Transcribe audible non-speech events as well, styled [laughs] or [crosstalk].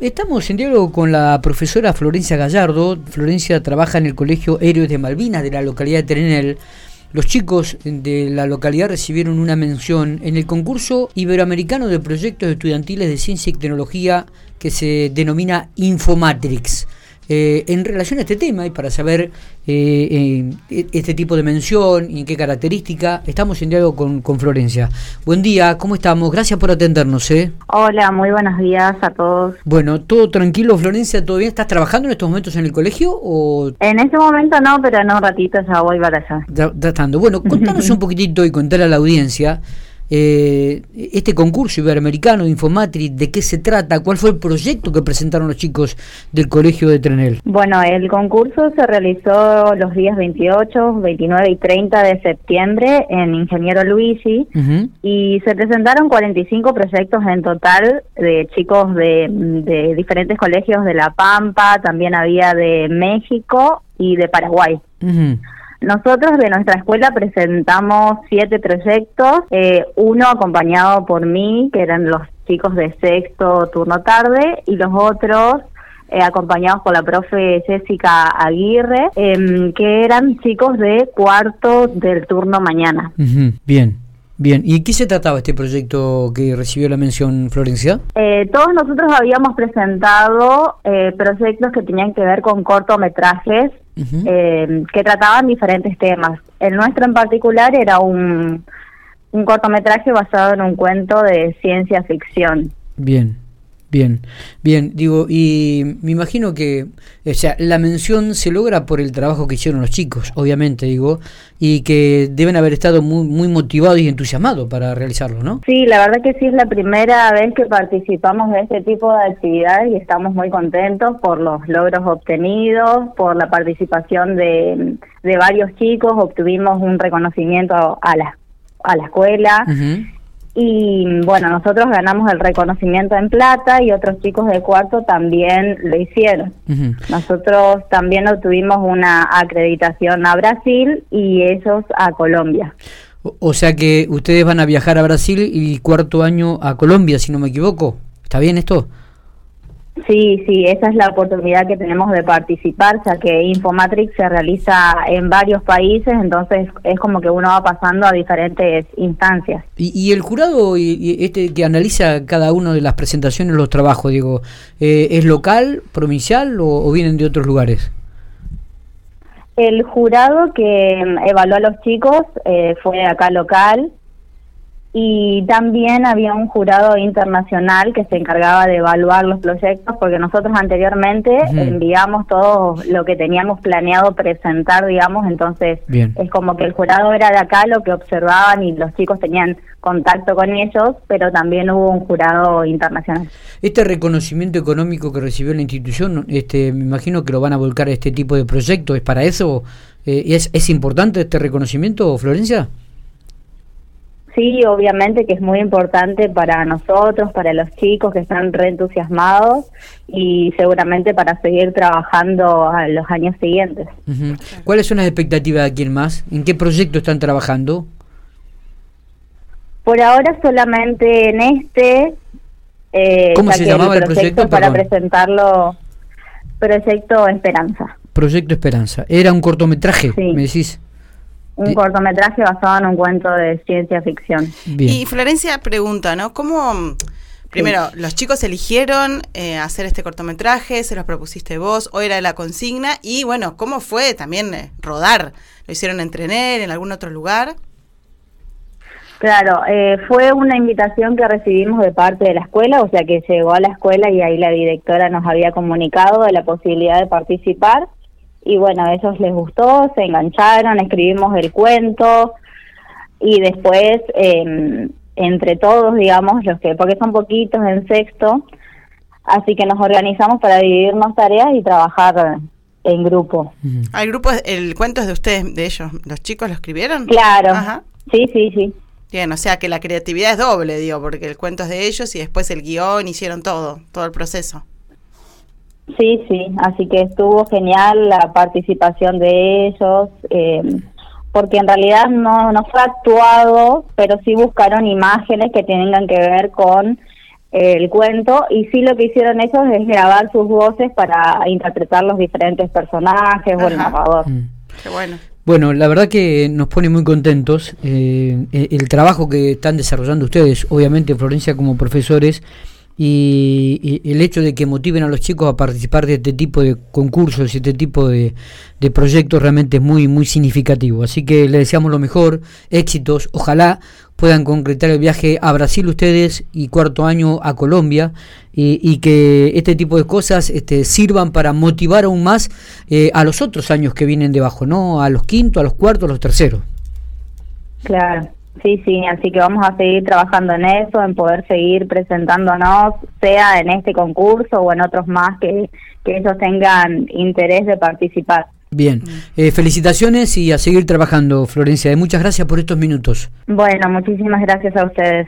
Estamos en diálogo con la profesora Florencia Gallardo. Florencia trabaja en el Colegio Héroes de Malvinas de la localidad de Trenel. Los chicos de la localidad recibieron una mención en el concurso iberoamericano de proyectos estudiantiles de ciencia y tecnología que se denomina Infomatrix. Eh, en relación a este tema y para saber eh, eh, este tipo de mención y en qué característica, estamos en diálogo con, con Florencia. Buen día, ¿cómo estamos? Gracias por atendernos. ¿eh? Hola, muy buenos días a todos. Bueno, ¿todo tranquilo, Florencia? ¿Todo bien? ¿Estás trabajando en estos momentos en el colegio? O... En este momento no, pero en un ratito ya voy para allá. Tratando. Bueno, contanos [laughs] un poquitito y contar a la audiencia eh, este concurso iberoamericano de Infomatrix, ¿de qué se trata? ¿Cuál fue el proyecto que presentaron los chicos del colegio de Trenel? Bueno, el concurso se realizó los días 28, 29 y 30 de septiembre en Ingeniero Luigi y se presentaron 45 proyectos en total de chicos de, diferentes colegios de La Pampa, también había de México y de Paraguay. Nosotros de nuestra escuela presentamos siete proyectos, eh, uno acompañado por mí, que eran los chicos de sexto turno tarde, y los otros eh, acompañados por la profe Jessica Aguirre, em, que eran chicos de cuarto del turno mañana. Bien. Bien, ¿y qué se trataba este proyecto que recibió la mención Florencia? Eh, todos nosotros habíamos presentado proyectos que tenían que ver con cortometrajes eh, que trataban diferentes temas. El nuestro en particular era un, un cortometraje basado en un cuento de ciencia ficción. Bien. Bien, bien, digo, y me imagino que, o sea, la mención se logra por el trabajo que hicieron los chicos, obviamente, digo, y que deben haber estado muy, muy motivados y entusiasmados para realizarlo, ¿no? Sí, la verdad que sí es la primera vez que participamos de este tipo de actividades y estamos muy contentos por los logros obtenidos, por la participación de, de varios chicos, obtuvimos un reconocimiento a la, a la escuela. Y bueno, nosotros ganamos el reconocimiento en plata y otros chicos de cuarto también lo hicieron. Nosotros también obtuvimos una acreditación a Brasil y ellos a Colombia. O, sea que ustedes van a viajar a Brasil y cuarto año a Colombia, si no me equivoco. ¿Está bien esto? Sí, sí, esa es la oportunidad que tenemos de participar, ya que Infomatrix se realiza en varios países, entonces es como que uno va pasando a diferentes instancias. ¿Y, el jurado y, este que analiza cada una de las presentaciones, los trabajos, digo, eh, es local, provincial o, vienen de otros lugares? El jurado que evaluó a los chicos eh, fue acá local, y también había un jurado internacional que se encargaba de evaluar los proyectos porque nosotros anteriormente enviamos todo lo que teníamos planeado presentar, digamos, entonces es como que el jurado era de acá lo que observaban y los chicos tenían contacto con ellos, pero también hubo un jurado internacional. Este reconocimiento económico que recibió la institución, este, me imagino que lo van a volcar a este tipo de proyectos, ¿es para eso? Eh, ¿es, ¿Es importante este reconocimiento, Florencia? Sí, obviamente que es muy importante para nosotros, para los chicos que están reentusiasmados y seguramente para seguir trabajando a los años siguientes. ¿Cuáles son las expectativas de quién más? ¿En qué proyecto están trabajando? Por ahora solamente en este. Eh, ¿Cómo se llamaba el proyecto? Para presentarlo, Proyecto Esperanza. Proyecto Esperanza. ¿Era un cortometraje, me decís? Un cortometraje basado en un cuento de ciencia ficción. Y Florencia pregunta, ¿no? ¿Cómo, primero, los chicos eligieron eh, hacer este cortometraje? ¿Se los propusiste vos? ¿O era la consigna? Y bueno, ¿cómo fue también eh, rodar? ¿Lo hicieron entrenar en algún otro lugar? Claro, eh, fue una invitación que recibimos de parte de la escuela, o sea que llegó a la escuela y ahí la directora nos había comunicado de la posibilidad de participar y bueno, a ellos les gustó, se engancharon, escribimos el cuento y después em, entre todos, digamos, los que, porque son poquitos en sexto, así que nos organizamos para dividirnos tareas y trabajar en grupo. Ah, ¿El grupo, el cuento es de ustedes, de ellos? ¿Los chicos lo escribieron? Claro, sí, sí, sí. Bien, o sea que la creatividad es doble, digo, porque el cuento es de ellos y después el guion hicieron todo, todo el proceso. Sí, sí, así que estuvo genial la participación de ellos, eh, porque en realidad no, no fue actuado, pero sí buscaron imágenes que tengan que ver con el cuento y sí lo que hicieron ellos es grabar sus voces para interpretar los diferentes personajes o el narrador. Mm. Qué bueno. Bueno, la verdad que nos pone muy contentos eh, el trabajo que están desarrollando ustedes, obviamente Florencia como profesores, y, el hecho de que motiven a los chicos a participar de este tipo de concursos y este tipo de, proyectos realmente es muy muy significativo. Así que les deseamos lo mejor éxitos ojalá puedan concretar el viaje a Brasil ustedes y cuarto año a Colombia y, que este tipo de cosas este, sirvan para motivar aún más eh, a los otros años que vienen debajo no a los quinto a los cuartos a los terceros. Claro Sí, sí, así que vamos a seguir trabajando en eso, en poder seguir presentándonos, sea en este concurso o en otros más que, que ellos tengan interés de participar. Bien, eh, felicitaciones y a seguir trabajando, Florencia. Muchas gracias por estos minutos. Bueno, muchísimas gracias a ustedes.